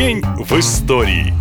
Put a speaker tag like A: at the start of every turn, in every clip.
A: День в истории.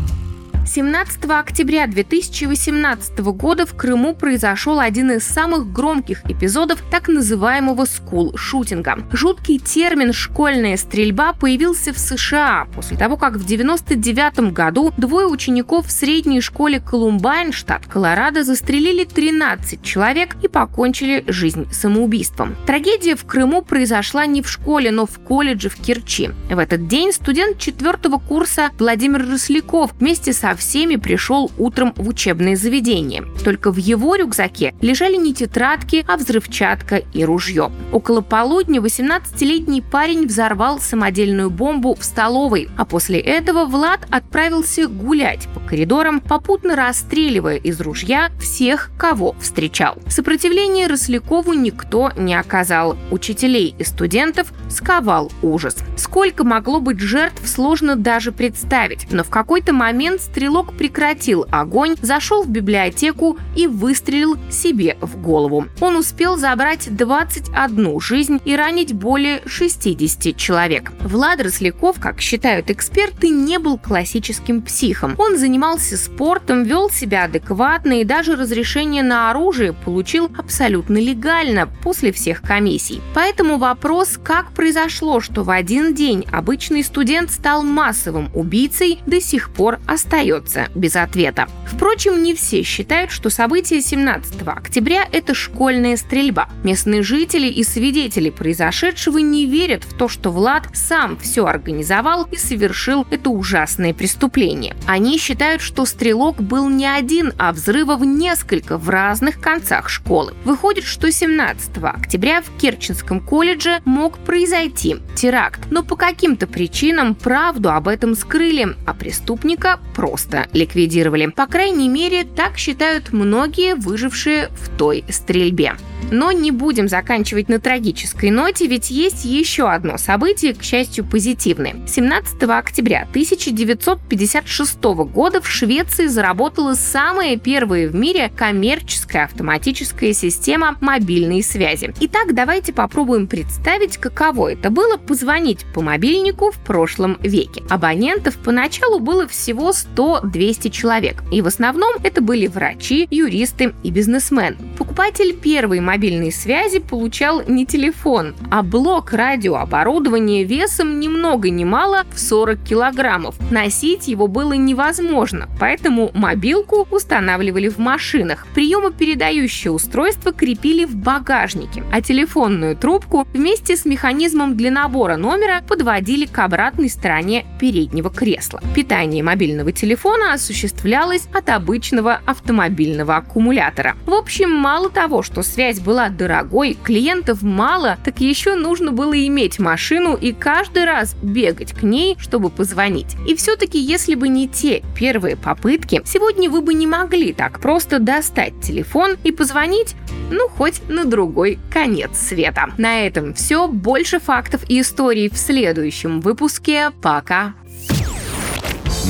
B: 17 октября 2018 года в Крыму произошел один из самых громких эпизодов так называемого скул-шутинга. Жуткий термин «школьная стрельба» появился в США после того, как в 1999 году двое учеников в средней школе Колумбайн, штат Колорадо, застрелили 13 человек и покончили жизнь самоубийством. Трагедия в Крыму произошла не в школе, но в колледже в Керчи. В этот день студент четвертого курса Владимир Росляков вместе со всеми пришел утром в учебное заведение. Только в его рюкзаке лежали не тетрадки, а взрывчатка и ружье. Около полудня 18-летний парень взорвал самодельную бомбу в столовой, а после этого Влад отправился гулять по коридорам, попутно расстреливая из ружья всех, кого встречал. Сопротивления Рослякову никто не оказал. Учителей и студентов сковал ужас. Сколько могло быть жертв, сложно даже представить, но в какой-то момент стрелок стрелок прекратил огонь, зашел в библиотеку и выстрелил себе в голову. Он успел забрать 21 жизнь и ранить более 60 человек. Влад Росляков, как считают эксперты, не был классическим психом. Он занимался спортом, вел себя адекватно и даже разрешение на оружие получил абсолютно легально после всех комиссий. Поэтому вопрос, как произошло, что в один день обычный студент стал массовым убийцей, до сих пор остается остается без ответа. Впрочем, не все считают, что событие 17 октября – это школьная стрельба. Местные жители и свидетели произошедшего не верят в то, что Влад сам все организовал и совершил это ужасное преступление. Они считают, что стрелок был не один, а взрывов несколько в разных концах школы. Выходит, что 17 октября в Керченском колледже мог произойти теракт, но по каким-то причинам правду об этом скрыли, а преступника просто просто ликвидировали. По крайней мере, так считают многие выжившие в той стрельбе. Но не будем заканчивать на трагической ноте, ведь есть еще одно событие, к счастью, позитивное. 17 октября 1956 года в Швеции заработала самая первая в мире коммерческая автоматическая система мобильной связи. Итак, давайте попробуем представить, каково это было позвонить по мобильнику в прошлом веке. Абонентов поначалу было всего 100-200 человек, и в основном это были врачи, юристы и бизнесмены. Покупатель первой мобильной связи получал не телефон, а блок радиооборудования весом ни много ни мало в 40 килограммов. Носить его было невозможно, поэтому мобилку устанавливали в машинах. Приемопередающее устройство крепили в багажнике, а телефонную трубку вместе с механизмом для набора номера подводили к обратной стороне переднего кресла. Питание мобильного телефона осуществлялось от обычного автомобильного аккумулятора. В общем, мало того, что связь была дорогой, клиентов мало, так еще нужно было иметь машину и каждый раз бегать к ней, чтобы позвонить. И все-таки, если бы не те первые попытки, сегодня вы бы не могли так просто достать телефон и позвонить, ну, хоть на другой конец света. На этом все. Больше фактов и историй в следующем выпуске. Пока!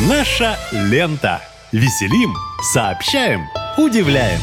A: Наша лента. Веселим, сообщаем, удивляем.